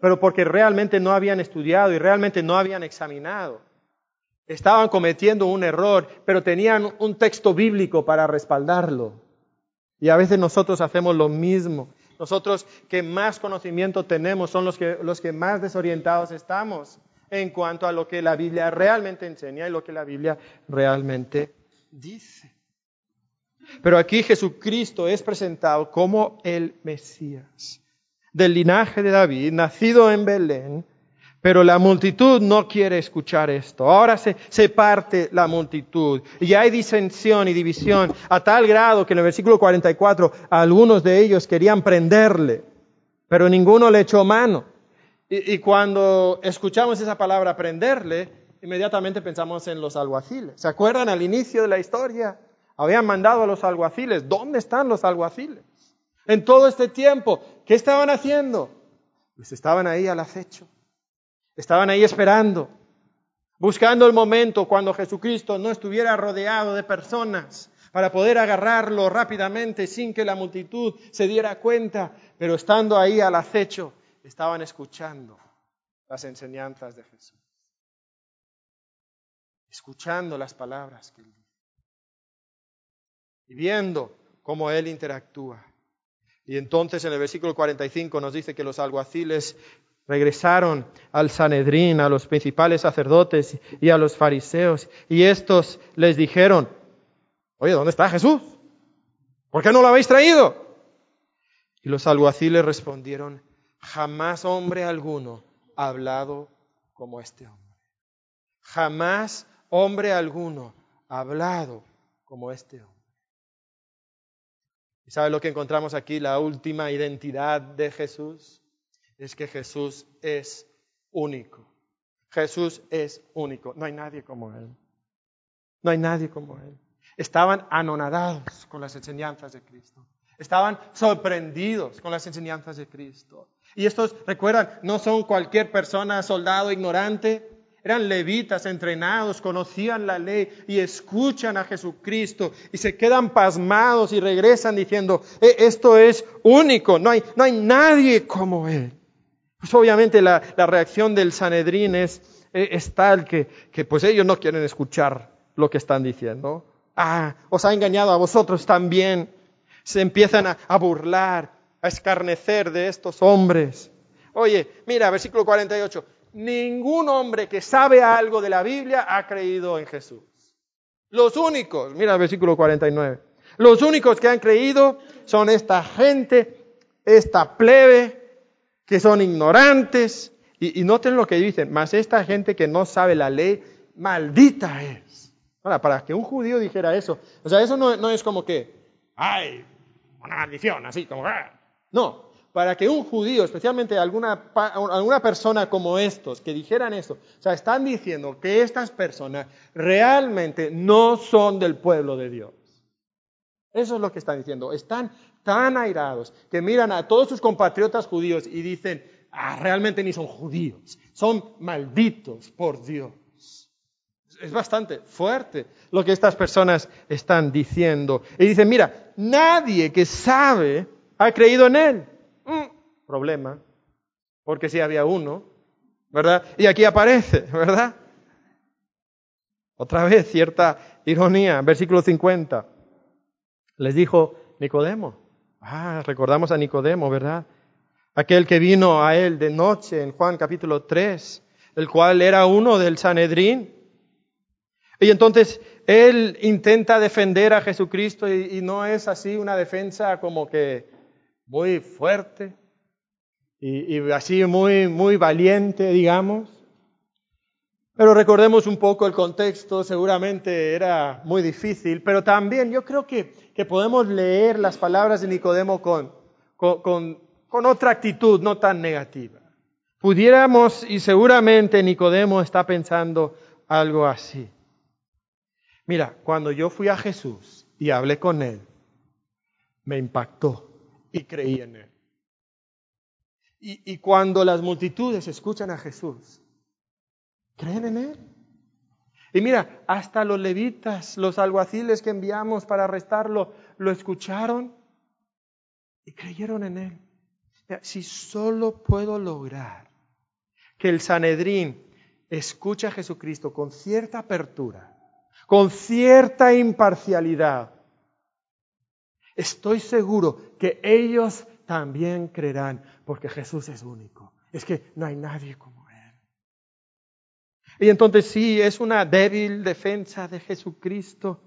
pero porque realmente no habían estudiado y realmente no habían examinado. Estaban cometiendo un error, pero tenían un texto bíblico para respaldarlo. Y a veces nosotros hacemos lo mismo. Nosotros que más conocimiento tenemos son los que, los que más desorientados estamos en cuanto a lo que la Biblia realmente enseña y lo que la Biblia realmente dice. Pero aquí Jesucristo es presentado como el Mesías, del linaje de David, nacido en Belén, pero la multitud no quiere escuchar esto. Ahora se, se, parte la multitud y hay disensión y división a tal grado que en el versículo 44 algunos de ellos querían prenderle, pero ninguno le echó mano. Y, y cuando escuchamos esa palabra prenderle, inmediatamente pensamos en los alguaciles. ¿Se acuerdan al inicio de la historia? Habían mandado a los alguaciles. ¿Dónde están los alguaciles? En todo este tiempo, ¿qué estaban haciendo? Pues estaban ahí al acecho. Estaban ahí esperando, buscando el momento cuando Jesucristo no estuviera rodeado de personas para poder agarrarlo rápidamente sin que la multitud se diera cuenta, pero estando ahí al acecho, estaban escuchando las enseñanzas de Jesús, escuchando las palabras que él dijo y viendo cómo Él interactúa. Y entonces en el versículo 45 nos dice que los alguaciles regresaron al Sanedrín, a los principales sacerdotes y a los fariseos, y estos les dijeron, oye, ¿dónde está Jesús? ¿Por qué no lo habéis traído? Y los alguaciles respondieron, jamás hombre alguno ha hablado como este hombre. Jamás hombre alguno ha hablado como este hombre. ¿Y sabe lo que encontramos aquí? La última identidad de Jesús es que Jesús es único. Jesús es único, no hay nadie como Él. No hay nadie como Él. Estaban anonadados con las enseñanzas de Cristo. Estaban sorprendidos con las enseñanzas de Cristo. Y estos, recuerdan, no son cualquier persona, soldado ignorante, eran levitas entrenados, conocían la ley y escuchan a Jesucristo y se quedan pasmados y regresan diciendo, e, esto es único, no hay, no hay nadie como Él. Pues obviamente la, reacción del Sanedrín es, e, es tal que, que pues ellos no quieren escuchar lo que están diciendo. Ah, os ha engañado a vosotros también. Se empiezan a, a burlar, a escarnecer de estos hombres. Oye, mira, versículo 48 ningún hombre que sabe algo de la Biblia ha creído en Jesús. Los únicos, mira el versículo 49, los únicos que han creído son esta gente, esta plebe, que son ignorantes. Y, noten lo que dicen, más esta gente que no sabe la ley, maldita es. Para que un judío dijera eso, o sea, eso no, no es como que, ay, una maldición, así como, ah". no, para que un judío, especialmente alguna, alguna persona como estos, que dijeran esto, o sea, están diciendo que estas personas realmente no son del pueblo de Dios. Eso es lo que están diciendo. Están tan airados que miran a todos sus compatriotas judíos y dicen, ah, realmente ni son judíos, son malditos por Dios. Es bastante fuerte lo que estas personas están diciendo. Y dicen, mira, nadie que sabe ha creído en Él. Problema, porque si había uno, ¿verdad? Y aquí aparece, ¿verdad? Otra vez, cierta ironía, versículo 50. Les dijo Nicodemo. Ah, recordamos a Nicodemo, ¿verdad? Aquel que vino a él de noche en Juan capítulo 3, el cual era uno del Sanedrín. Y entonces él intenta defender a Jesucristo y, y no es así una defensa como que muy fuerte y, así muy, muy valiente, digamos. Pero recordemos un poco el contexto, seguramente era muy difícil, pero también yo creo que, que podemos leer las palabras de Nicodemo con, con, con otra actitud, no tan negativa. Pudiéramos, y seguramente Nicodemo está pensando algo así. Mira, cuando yo fui a Jesús y hablé con él, me impactó y creí en Él. Y, cuando las multitudes escuchan a Jesús, creen en Él. Y mira, hasta los levitas, los alguaciles que enviamos para arrestarlo, lo escucharon y creyeron en Él. si solo puedo lograr que el Sanedrín escuche a Jesucristo con cierta apertura, con cierta imparcialidad, Estoy seguro que ellos también creerán, porque Jesús es único. Es que no hay nadie como Él. Y entonces sí, es una débil defensa de Jesucristo.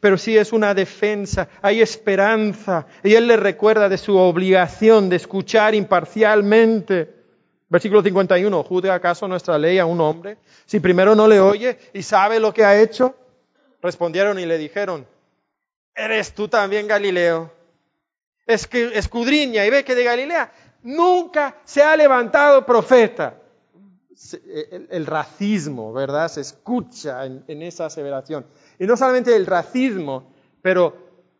Pero sí es una defensa, hay esperanza. Y Él le recuerda de su obligación de escuchar imparcialmente. Versículo 51, ¿jude acaso nuestra ley a un hombre si primero no le oye y sabe lo que ha hecho? Respondieron y le dijeron, ¿Eres tú también Galileo? Escudriña y ve que de Galilea nunca se ha levantado profeta. El, racismo, ¿verdad? Se escucha en, esa aseveración. Y no solamente el racismo, pero,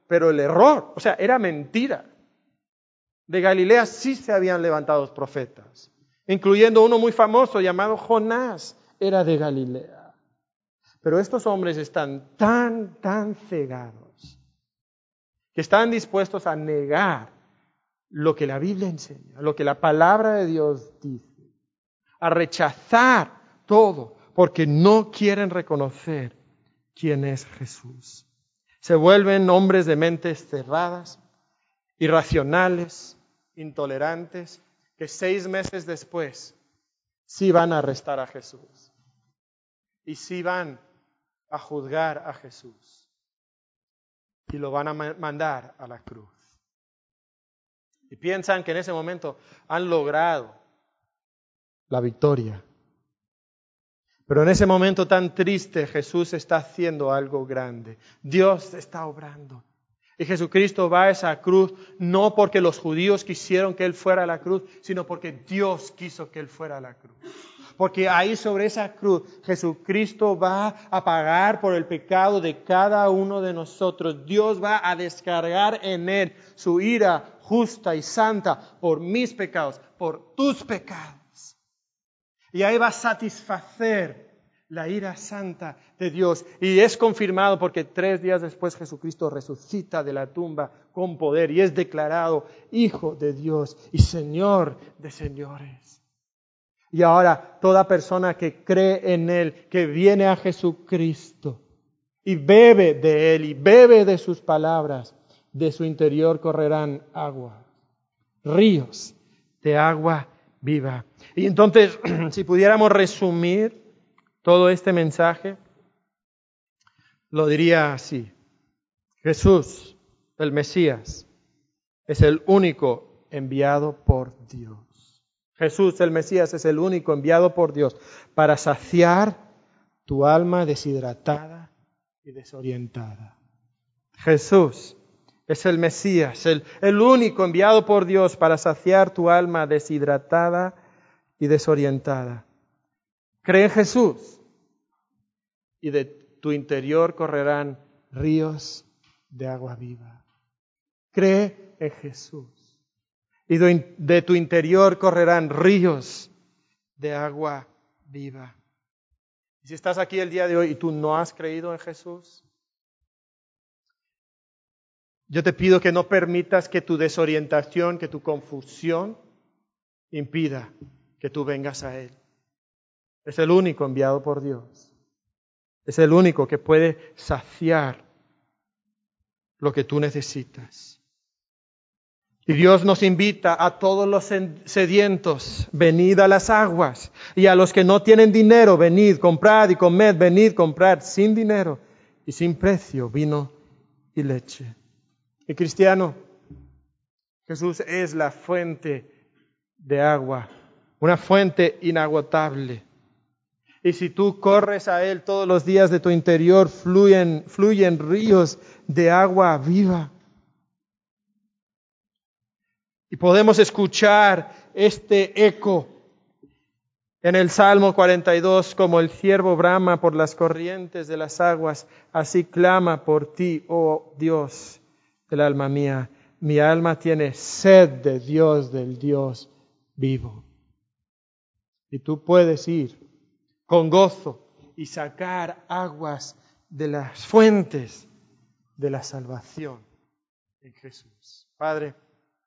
pero el error. O sea, era mentira. De Galilea sí se habían levantado profetas, incluyendo uno muy famoso llamado Jonás, era de Galilea. Pero estos hombres están tan, tan cegados que están dispuestos a negar lo que la Biblia enseña, lo que la palabra de Dios dice, a rechazar todo porque no quieren reconocer quién es Jesús. Se vuelven hombres de mentes cerradas, irracionales, intolerantes, que seis meses después sí van a arrestar a Jesús y sí van a juzgar a Jesús y lo van a mandar a la cruz. Y piensan que en ese momento han logrado la victoria. Pero en ese momento tan triste Jesús está haciendo algo grande. Dios está obrando. Y Jesucristo va a esa cruz no porque los judíos quisieron que Él fuera a la cruz, sino porque Dios quiso que Él fuera a la cruz. Porque ahí sobre esa cruz Jesucristo va a pagar por el pecado de cada uno de nosotros. Dios va a descargar en él su ira justa y santa por mis pecados, por tus pecados. Y ahí va a satisfacer la ira santa de Dios. Y es confirmado porque tres días después Jesucristo resucita de la tumba con poder y es declarado Hijo de Dios y Señor de señores. Y ahora toda persona que cree en Él, que viene a Jesucristo y bebe de Él y bebe de sus palabras, de su interior correrán agua, ríos de agua viva. Y entonces, si pudiéramos resumir todo este mensaje, lo diría así. Jesús, el Mesías, es el único enviado por Dios. Jesús, el Mesías, es el único enviado por Dios para saciar tu alma deshidratada y desorientada. Jesús es el Mesías, el, el único enviado por Dios para saciar tu alma deshidratada y desorientada. Cree en Jesús y de tu interior correrán ríos de agua viva. Cree en Jesús y de tu interior correrán ríos de agua viva. Y si estás aquí el día de hoy y tú no has creído en Jesús, yo te pido que no permitas que tu desorientación, que tu confusión impida que tú vengas a Él. Es el único enviado por Dios. Es el único que puede saciar lo que tú necesitas. Y Dios nos invita a todos los sedientos, venid a las aguas. Y a los que no tienen dinero, venid, comprad y comed, venid, comprad sin dinero y sin precio vino y leche. Y cristiano, Jesús es la fuente de agua, una fuente inagotable. Y si tú corres a Él todos los días de tu interior, fluyen, fluyen ríos de agua viva. Y podemos escuchar este eco en el Salmo 42, como el ciervo brama por las corrientes de las aguas, así clama por ti, oh Dios del alma mía. Mi alma tiene sed de Dios, del Dios vivo. Y tú puedes ir con gozo y sacar aguas de las fuentes de la salvación en Jesús. Padre,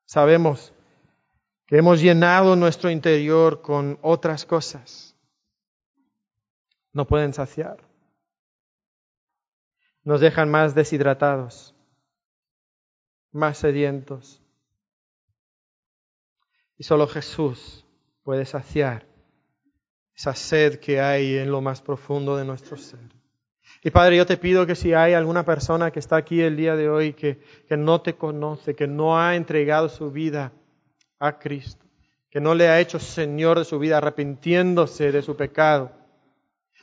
sabemos que hemos llenado nuestro interior con otras cosas. No pueden saciar. Nos dejan más deshidratados, más sedientos. Y solo Jesús puede saciar esa sed que hay en lo más profundo de nuestro ser. Y Padre, yo te pido que si hay alguna persona que está aquí el día de hoy que, que no te conoce, que no ha entregado su vida a Cristo, que no le ha hecho Señor de su vida, arrepintiéndose de su pecado,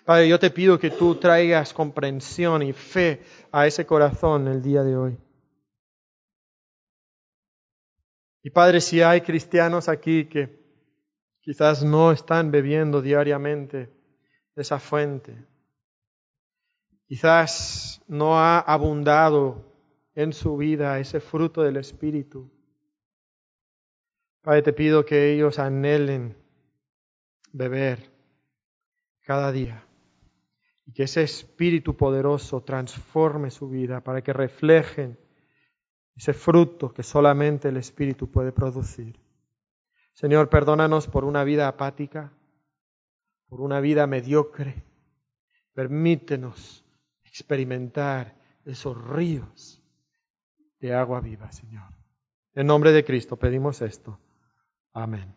Padre, yo te pido que tú traigas comprensión y fe a ese corazón el día de hoy. Y Padre, si hay cristianos aquí que Quizás no están bebiendo diariamente esa fuente. Quizás no ha abundado en su vida ese fruto del Espíritu. Padre, te pido que ellos anhelen beber cada día y que ese Espíritu poderoso transforme su vida para que reflejen ese fruto que solamente el Espíritu puede producir. Señor, perdónanos por una vida apática, por una vida mediocre. Permítenos experimentar esos ríos de agua viva, Señor. En nombre de Cristo pedimos esto. Amén.